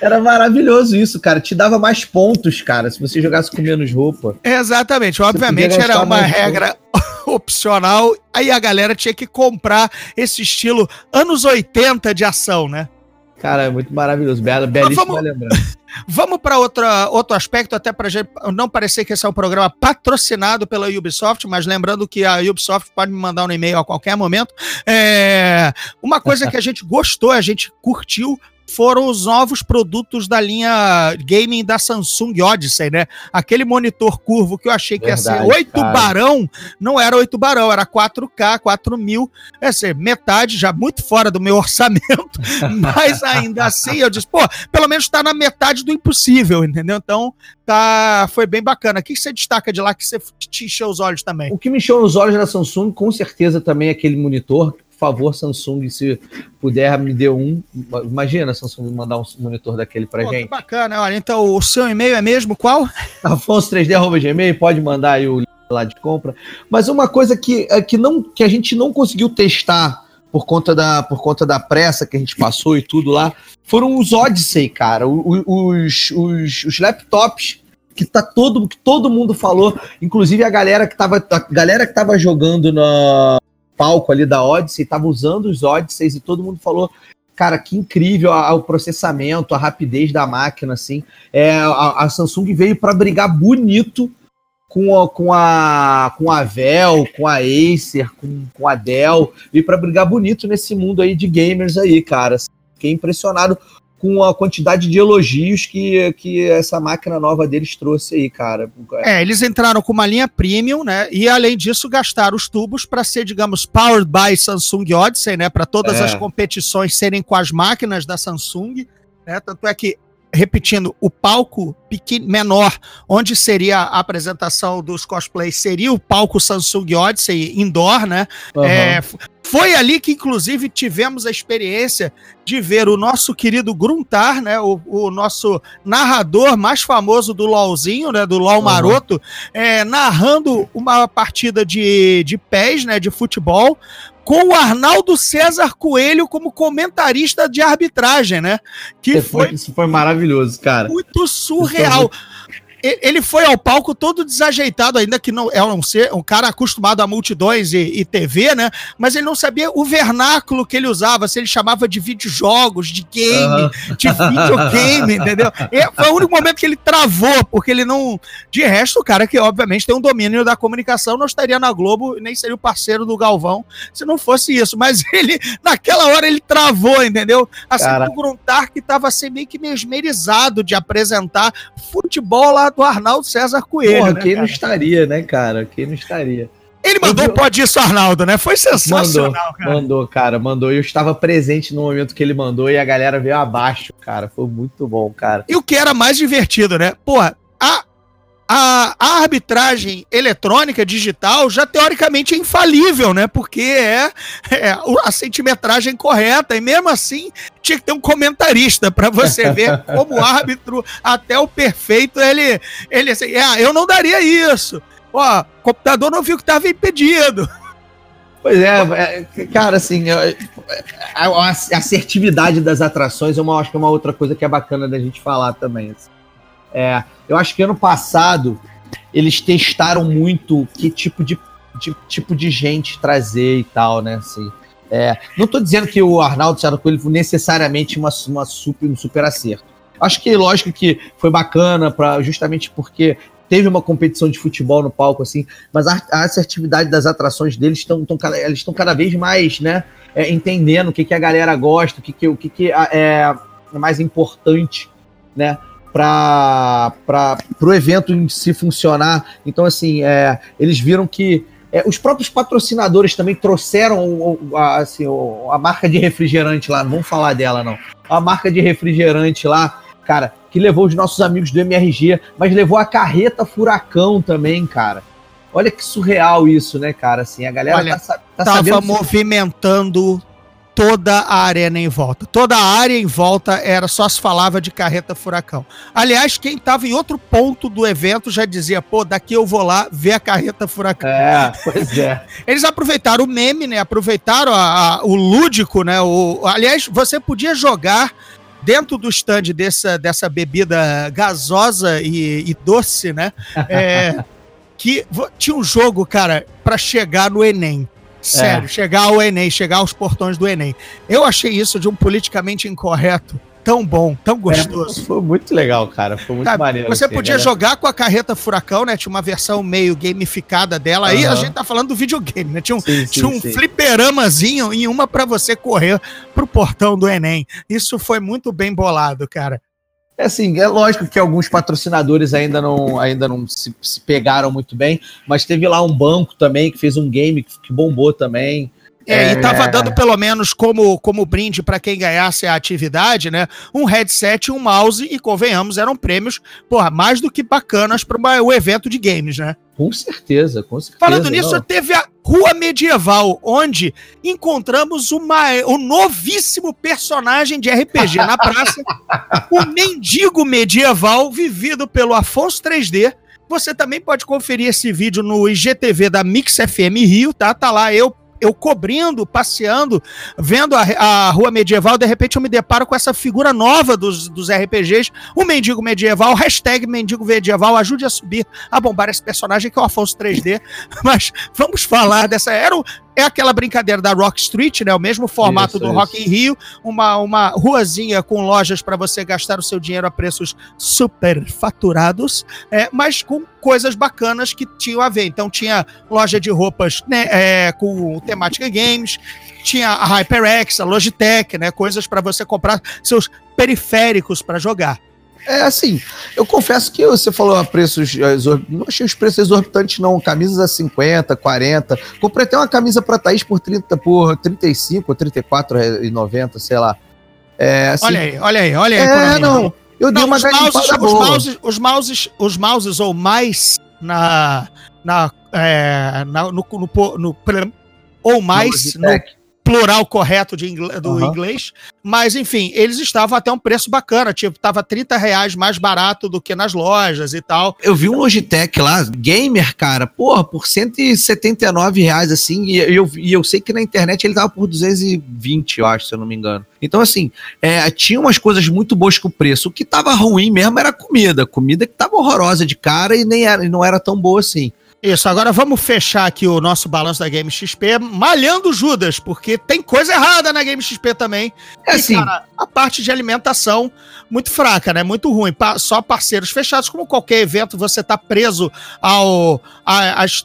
Era maravilhoso isso, cara. Te dava mais pontos, cara, se você jogasse com menos roupa. Exatamente. Obviamente era uma regra opcional. Aí a galera tinha que comprar esse estilo anos 80 de ação, né? Cara, é muito maravilhoso. Bela, belíssima lembrança. Vamos para outro aspecto, até para não parecer que esse é um programa patrocinado pela Ubisoft, mas lembrando que a Ubisoft pode me mandar um e-mail a qualquer momento. É, uma coisa que a gente gostou, a gente curtiu, foram os novos produtos da linha gaming da Samsung Odyssey, né? Aquele monitor curvo que eu achei que Verdade, ia ser 8 cara. barão, não era 8 barão, era 4K, 4000, é ser metade, já muito fora do meu orçamento, mas ainda assim eu disse, pô, pelo menos tá na metade do impossível, entendeu? Então, tá, foi bem bacana. O que você destaca de lá que você te encheu os olhos também? O que me encheu os olhos da Samsung, com certeza também é aquele monitor, favor, Samsung, se puder, me dê um. Imagina, Samsung, mandar um monitor daquele pra Pô, gente. bacana, olha. Então, o seu e-mail é mesmo qual? Afonso3D.gmail, pode mandar aí o link lá de compra. Mas uma coisa que, é, que, não, que a gente não conseguiu testar por conta, da, por conta da pressa que a gente passou e tudo lá, foram os Odyssey, cara. Os, os, os, os laptops que tá todo, que todo mundo falou, inclusive a galera que tava, a galera que tava jogando no palco ali da Odyssey, tava usando os Odysseys e todo mundo falou cara, que incrível o processamento, a rapidez da máquina, assim. É, a, a Samsung veio para brigar bonito com a, com a com a Vel, com a Acer, com, com a Dell, veio para brigar bonito nesse mundo aí de gamers aí, cara. Fiquei impressionado com a quantidade de elogios que, que essa máquina nova deles trouxe aí, cara. É, eles entraram com uma linha premium, né? E além disso, gastaram os tubos para ser, digamos, powered by Samsung Odyssey, né? Para todas é. as competições serem com as máquinas da Samsung. Né? Tanto é que repetindo, o palco pequeno, menor, onde seria a apresentação dos cosplays, seria o palco Samsung Odyssey indoor, né? Uhum. É, foi ali que, inclusive, tivemos a experiência de ver o nosso querido Gruntar, né? O, o nosso narrador mais famoso do LOLzinho, né? Do LOL uhum. Maroto, é, narrando uma partida de, de pés, né? De futebol, com o Arnaldo César Coelho como comentarista de arbitragem, né? Que foi, isso foi maravilhoso, cara. Muito surreal ele foi ao palco todo desajeitado, ainda que não é um, ser, um cara acostumado a multidões e, e, TV, né? Mas ele não sabia o vernáculo que ele usava, se ele chamava de videojogos, de game, uhum. de videogame, entendeu? E foi o único momento que ele travou, porque ele não. De resto, o cara que obviamente tem um domínio da comunicação não estaria na Globo, nem seria o parceiro do Galvão se não fosse isso. Mas ele, naquela hora, ele travou, entendeu? Assim como o Gruntar, que estava assim, meio que mesmerizado de apresentar futebol lá do Arnaldo César Coelho. Porra, né, quem cara? não estaria, né, cara? Quem não estaria? Ele mandou eu... pode isso, Arnaldo, né? Foi sensacional, mandou, cara. Mandou, cara, mandou. Eu estava presente no momento que ele mandou e a galera veio abaixo, cara. Foi muito bom, cara. E o que era mais divertido, né? Porra, a a, a, arbitragem eletrônica digital já teoricamente é infalível, né? Porque é, é, a centimetragem correta, e mesmo assim tinha que ter um comentarista para você ver como o árbitro, até o perfeito, ele, ele assim, é, eu não daria isso. Ó, o computador não viu que estava impedido. Pois é, é, cara, assim, a, assertividade das atrações é uma, acho que é uma outra coisa que é bacana da gente falar também. Assim. É, eu acho que ano passado eles testaram muito que tipo de, de tipo de gente trazer e tal, né? Assim, é, não estou dizendo que o Arnaldo Thiago Coelho necessariamente uma, uma super, um super acerto. Acho que, lógico que foi bacana, pra, justamente porque teve uma competição de futebol no palco, assim, mas a, a assertividade das atrações deles estão eles estão cada vez mais, né, é, entendendo o que, que a galera gosta, o que, que, o que, que é mais importante, né, para o evento em si funcionar. Então, assim, é, eles viram que é, os próprios patrocinadores também trouxeram o, a, assim, o, a marca de refrigerante lá, não vamos falar dela, não. A marca de refrigerante lá, cara, que levou os nossos amigos do MRG, mas levou a carreta furacão também, cara. Olha que surreal isso, né, cara? Assim, a galera Olha, tá, tá tava movimentando toda a arena em volta. Toda a área em volta era só se falava de carreta furacão. Aliás, quem estava em outro ponto do evento já dizia, pô, daqui eu vou lá ver a carreta furacão. É, pois é. Eles aproveitaram o meme, né? Aproveitaram a, a, o lúdico, né? O, aliás, você podia jogar dentro do stand dessa, dessa bebida gasosa e, e doce, né? É, que tinha um jogo, cara, para chegar no Enem. Sério, é. chegar ao Enem, chegar aos portões do Enem. Eu achei isso de um politicamente incorreto tão bom, tão é, gostoso. É, foi muito legal, cara. Foi muito Sabe, maneiro. Você assim, podia galera. jogar com a carreta Furacão, né? Tinha uma versão meio gamificada dela. Uhum. Aí a gente tá falando do videogame, né? Tinha um, sim, tinha um sim. fliperamazinho e uma para você correr pro portão do Enem. Isso foi muito bem bolado, cara. É assim, é lógico que alguns patrocinadores ainda não, ainda não se, se, pegaram muito bem, mas teve lá um banco também que fez um game que, que bombou também. É, é, e tava dando pelo menos como, como brinde para quem ganhasse a atividade, né? Um headset, um mouse e convenhamos, eram prêmios, porra, mais do que bacanas para o evento de games, né? Com certeza, com certeza. Falando nisso, não. teve a Rua Medieval, onde encontramos uma, o novíssimo personagem de RPG na praça, o mendigo medieval, vivido pelo Afonso 3D. Você também pode conferir esse vídeo no IGTV da Mix FM Rio, tá? Tá lá eu eu cobrindo, passeando, vendo a, a rua medieval, de repente eu me deparo com essa figura nova dos, dos RPGs, o mendigo medieval, hashtag mendigo medieval, ajude a subir, a bombar esse personagem que é o Afonso 3D. Mas vamos falar dessa. Era o, é aquela brincadeira da Rock Street, né? O mesmo formato Isso, do isso. Rock in Rio, uma, uma ruazinha com lojas para você gastar o seu dinheiro a preços super faturados, é, mas com coisas bacanas que tinham a ver. Então tinha loja de roupas né, é, com temática games, tinha a HyperX, a Logitech, né? Coisas para você comprar seus periféricos para jogar. É assim, eu confesso que você falou a preços exorbitantes. Não achei os preços exorbitantes, não. Camisas a 50, 40. Comprei até uma camisa pra Thaís por 30, por 35 ou 34,90, sei lá. É, assim, Olha aí, olha aí, olha aí. É, não. Eu dei Não, uma os, mouses, garimpada os, boa. mouses, os, mouses, os mouses ou mais na, na, é, na- no, no, no- no- ou mais no. Plural correto de ingle- do Aham. inglês, mas enfim, eles estavam até um preço bacana, tipo, tava 30 reais mais barato do que nas lojas e tal. Eu vi um Logitech lá, gamer, cara, porra, por 179 reais, assim, e eu, e eu sei que na internet ele tava por 220, eu acho, se eu não me engano. Então, assim, é, tinha umas coisas muito boas com o preço. O que tava ruim mesmo era a comida. Comida que tava horrorosa de cara e nem era, não era tão boa assim. Isso, agora vamos fechar aqui o nosso balanço da Game XP, malhando Judas, porque tem coisa errada na Game XP também. É assim, cara, a parte de alimentação muito fraca, né? Muito ruim. Pa- só parceiros fechados, como qualquer evento, você tá preso ao a- às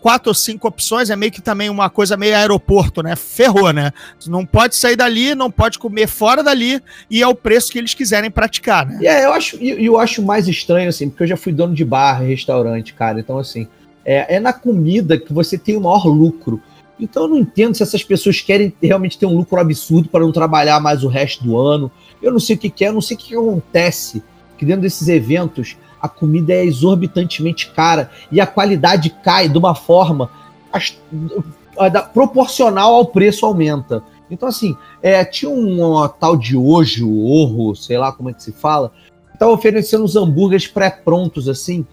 quatro ou cinco opções, é meio que também uma coisa meio aeroporto, né? Ferrou, né? Não pode sair dali, não pode comer fora dali, e é o preço que eles quiserem praticar, né? É, eu acho, e eu acho mais estranho, assim, porque eu já fui dono de bar, restaurante, cara. Então, assim, é, é na comida que você tem o maior lucro. Então eu não entendo se essas pessoas querem realmente ter um lucro absurdo para não trabalhar mais o resto do ano. Eu não sei o que, que é, eu não sei o que, que acontece. Que dentro desses eventos a comida é exorbitantemente cara e a qualidade cai de uma forma a proporcional ao preço aumenta. Então, assim, é, tinha um ó, tal de hoje, orro, sei lá como é que se fala, que tava oferecendo os hambúrgueres pré-prontos, assim,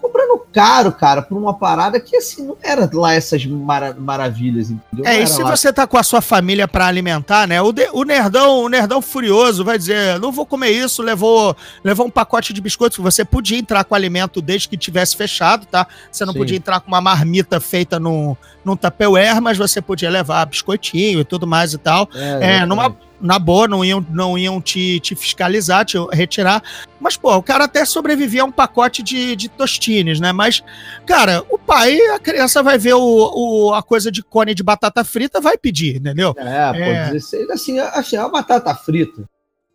cobrando caro, cara, por uma parada que, assim, não era lá essas mara- maravilhas, entendeu? É, e se lá- você tá com a sua família pra alimentar, né? O, de- o nerdão, o nerdão furioso vai dizer: não vou comer isso, levou, levou um pacote de biscoitos. Você podia entrar com alimento desde que tivesse fechado, tá? Você não Sim. podia entrar com uma marmita feita num, num Tupperware, mas você podia levar biscoitinho e tudo mais e tal. É, numa, na boa, não iam, não iam te, te fiscalizar, te retirar. Mas, pô, o cara até sobrevivia a um pacote de, de tostines, né? Mas, cara, o pai, a criança vai ver o, o- a coisa de cone de batata frita, vai pedir, entendeu? É, pô, É. 16, assim, assim, a batata frita,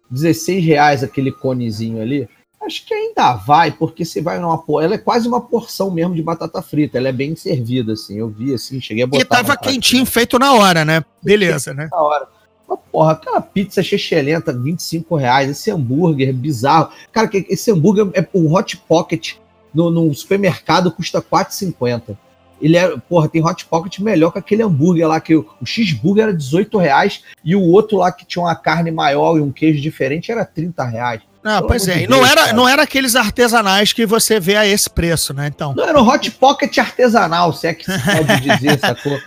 16 reais aquele conezinho ali, acho que ainda vai, porque você vai numa, ela é quase uma porção mesmo de batata frita, ela é bem servida, assim, eu vi, assim, cheguei a botar. E tava quentinho, feito na hora, né? Beleza, né? na hora. Mas, porra, aquela pizza chechelenta, 25 reais, esse hambúrguer bizarro. Cara, que- esse hambúrguer é um hot pocket no, no supermercado custa 4,50. Ele é, porra, tem hot pocket melhor que aquele hambúrguer lá, que o, o cheeseburger era 18 reais e o outro lá que tinha uma carne maior e um queijo diferente era 30 reais. Não, Pelo pois é. E não Deus, era, cara. não era aqueles artesanais que você vê a esse preço, né? Então. Não, era um hot pocket artesanal, se é que se pode dizer, sacou?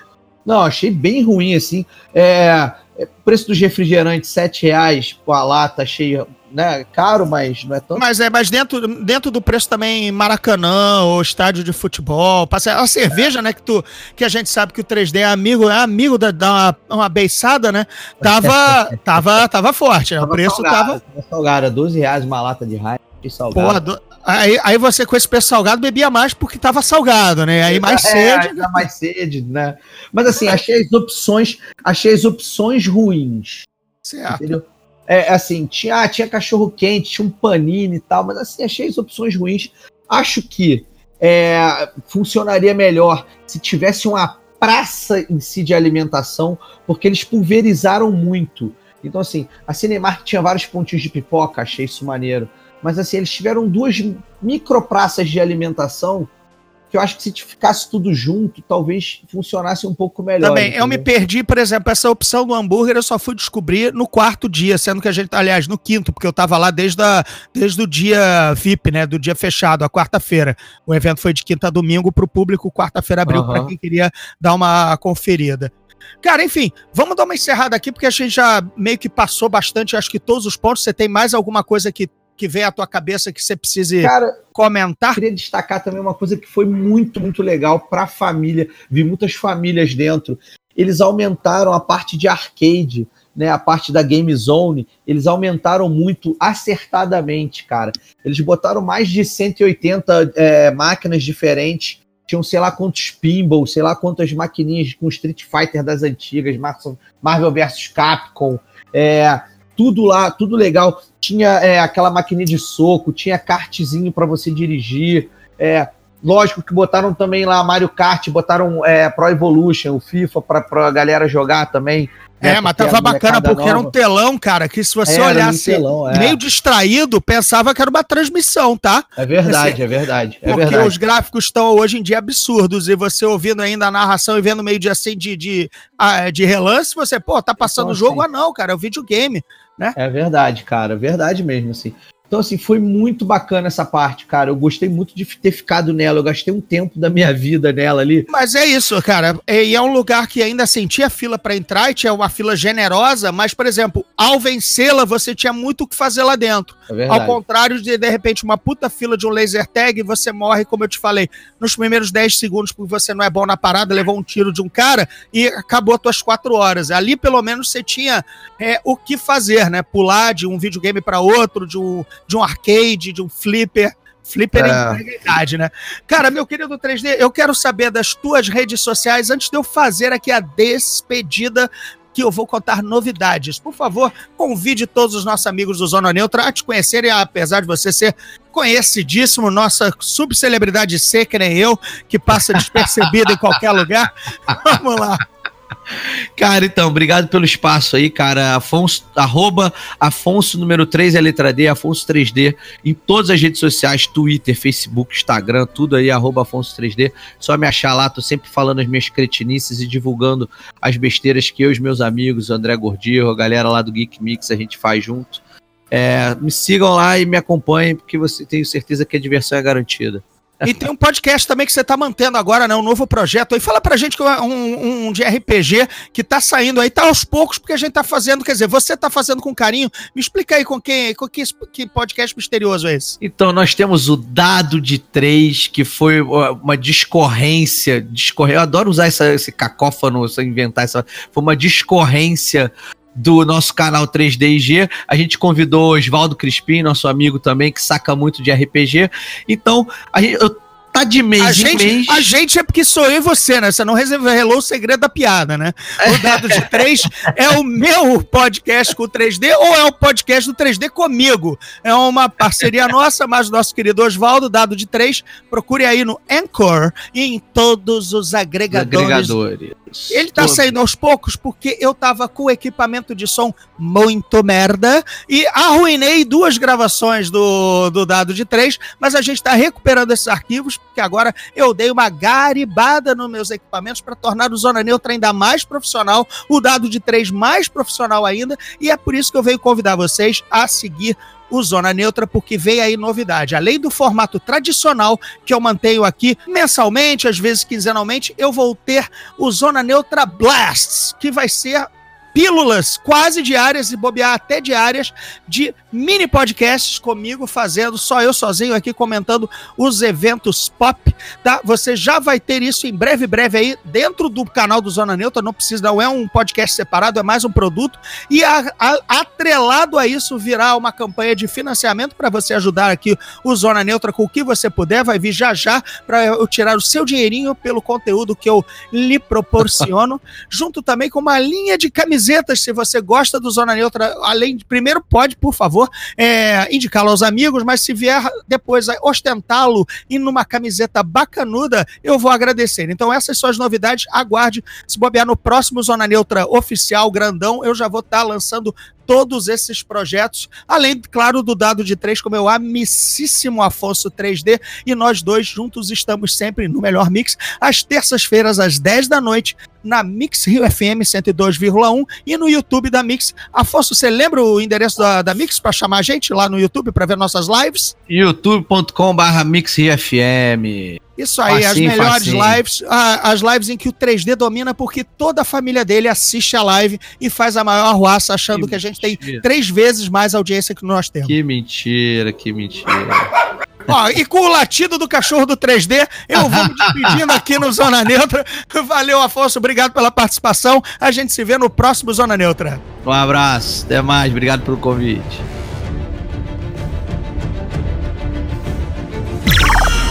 Não, achei bem ruim, assim. É, é, preço dos refrigerantes, 7 reais com a lata, achei né, caro, mas não é tanto. Mas é, mas dentro, dentro do preço também Maracanã ou estádio de futebol, passa a cerveja, né, que tu que a gente sabe que o 3D é amigo, é amigo da, da uma, uma beiçada, né? Tava tava tava forte, né? O preço salgado, tava, salgado, 12 reais uma lata de raio, salgado. porra, do- aí, aí você com esse preço salgado bebia mais porque tava salgado, né? Aí mais É, sede. ainda mais sede, né? Mas assim, achei as opções, achei as opções ruins. Certo. Entendeu? É, assim, tinha, ah, tinha cachorro quente, tinha um panini e tal, mas assim, achei as opções ruins. Acho que é, funcionaria melhor se tivesse uma praça em si de alimentação, porque eles pulverizaram muito. Então, assim, a Cinemark tinha vários pontinhos de pipoca, achei isso maneiro. Mas assim, eles tiveram duas micro praças de alimentação que eu acho que se ficasse tudo junto, talvez funcionasse um pouco melhor. Também, entendeu? eu me perdi, por exemplo, essa opção do hambúrguer eu só fui descobrir no quarto dia, sendo que a gente, aliás, no quinto, porque eu tava lá desde, a, desde o dia VIP, né, do dia fechado, a quarta-feira. O evento foi de quinta a domingo pro público, quarta-feira abriu uhum. para quem queria dar uma conferida. Cara, enfim, vamos dar uma encerrada aqui, porque a gente já meio que passou bastante, acho que todos os pontos. Você tem mais alguma coisa que que vem à tua cabeça que você precise Cara, comentar? Queria destacar também uma coisa que foi muito, muito legal para a família. Vi muitas famílias dentro. Eles aumentaram a parte de arcade, né, a parte da Game Zone, eles aumentaram muito acertadamente, cara. Eles botaram mais de 180 é, máquinas diferentes. Tinham sei lá quantos pinball, sei lá quantas maquininhas com Street Fighter das antigas, Marvel vs Capcom. É, tudo lá, tudo legal. Tinha é, aquela maquininha de soco, tinha kartzinho para você dirigir. É, lógico que botaram também lá Mario Kart, botaram é, Pro Evolution, o FIFA para a galera jogar também. É, né, mas tava bacana porque nova. era um telão, cara, que se você era olhasse um telão, é. meio distraído, pensava que era uma transmissão, tá? É verdade, assim, é verdade. É porque verdade. os gráficos estão hoje em dia absurdos e você ouvindo ainda a narração e vendo meio de assim de, de, ah, de relance, você, pô, tá passando o então, jogo? Assim, ah, não, cara, é o videogame, né? É verdade, cara, verdade mesmo, assim. Então, assim, foi muito bacana essa parte, cara. Eu gostei muito de ter ficado nela. Eu gastei um tempo da minha vida nela ali. Mas é isso, cara. E é um lugar que ainda sentia fila para entrar e tinha uma fila generosa, mas, por exemplo, ao vencê-la, você tinha muito o que fazer lá dentro. É ao contrário de, de repente, uma puta fila de um laser tag, você morre, como eu te falei, nos primeiros 10 segundos, porque você não é bom na parada, levou um tiro de um cara e acabou as tuas quatro horas. Ali, pelo menos, você tinha é, o que fazer, né? Pular de um videogame para outro, de um de um arcade, de um flipper. Flipper é. em idade, né? Cara, meu querido 3D, eu quero saber das tuas redes sociais antes de eu fazer aqui a despedida que eu vou contar novidades. Por favor, convide todos os nossos amigos do Zona Neutra a te conhecerem, apesar de você ser conhecidíssimo, nossa subcelebridade C, que nem eu, que passa despercebida em qualquer lugar. Vamos lá. Cara, então, obrigado pelo espaço aí, cara. Afonso, arroba Afonso número 3 é letra D, Afonso 3D, em todas as redes sociais, Twitter, Facebook, Instagram, tudo aí, arroba Afonso 3D. Só me achar lá, tô sempre falando as minhas cretinices e divulgando as besteiras que eu e os meus amigos, o André Gordillo, a galera lá do Geek Mix, a gente faz junto. É, me sigam lá e me acompanhem, porque você tenho certeza que a diversão é garantida. E tem um podcast também que você está mantendo agora, né? Um novo projeto aí. Fala pra gente que é um, um de RPG que tá saindo aí, tá aos poucos, porque a gente tá fazendo, quer dizer, você tá fazendo com carinho. Me explica aí com quem, com que, que podcast misterioso é esse? Então, nós temos o Dado de Três, que foi uma discorrência. Discorrência eu adoro usar essa, esse cacófono, inventar essa. Foi uma discorrência do nosso canal 3DG. A gente convidou o Oswaldo Crispim, nosso amigo também, que saca muito de RPG. Então, a gente, eu tá de mês a gente, mês. A gente é porque sou eu e você, né? Você não revelou o segredo da piada, né? O Dado de 3 é o meu podcast com o 3D ou é o podcast do 3D comigo? É uma parceria nossa, mas nosso querido Oswaldo, Dado de 3, procure aí no Anchor e em todos os agregadores. agregadores. Ele tá saindo aos poucos porque eu tava com o equipamento de som muito merda e arruinei duas gravações do, do Dado de 3, mas a gente tá recuperando esses arquivos porque agora eu dei uma garibada nos meus equipamentos para tornar o Zona Neutra ainda mais profissional, o dado de 3 mais profissional ainda, e é por isso que eu venho convidar vocês a seguir o Zona Neutra, porque vem aí novidade. Além do formato tradicional que eu mantenho aqui mensalmente, às vezes quinzenalmente, eu vou ter o Zona Neutra Blasts, que vai ser pílulas quase diárias e bobear até diárias de mini podcasts comigo fazendo, só eu sozinho aqui comentando os eventos pop, tá? Você já vai ter isso em breve, breve aí dentro do canal do Zona Neutra, não precisa, não é um podcast separado, é mais um produto. E a, a, atrelado a isso virá uma campanha de financiamento para você ajudar aqui o Zona Neutra com o que você puder, vai vir já já para eu tirar o seu dinheirinho pelo conteúdo que eu lhe proporciono, junto também com uma linha de camisetas, se você gosta do Zona Neutra, além de, primeiro pode, por favor, favor, é, indicá-lo aos amigos, mas se vier depois ostentá-lo e numa camiseta bacanuda, eu vou agradecer. Então, essas são as novidades. Aguarde. Se bobear no próximo Zona Neutra oficial, grandão, eu já vou estar tá lançando todos esses projetos, além, claro, do dado de três com meu amicíssimo Afonso 3D, e nós dois juntos estamos sempre no Melhor Mix, às terças-feiras, às 10 da noite, na Mix Rio FM 102,1 e no YouTube da Mix. Afonso, você lembra o endereço da, da Mix para chamar a gente lá no YouTube para ver nossas lives? youtube.com/barra MixRioFM. Isso aí, facinho, as melhores facinho. lives, as lives em que o 3D domina, porque toda a família dele assiste a live e faz a maior ruaça, achando que, que a gente tem três vezes mais audiência que nós temos. Que mentira, que mentira. Ó, e com o latido do cachorro do 3D, eu vou me despedindo aqui no Zona Neutra. Valeu, Afonso, obrigado pela participação. A gente se vê no próximo Zona Neutra. Um abraço, até mais, obrigado pelo convite.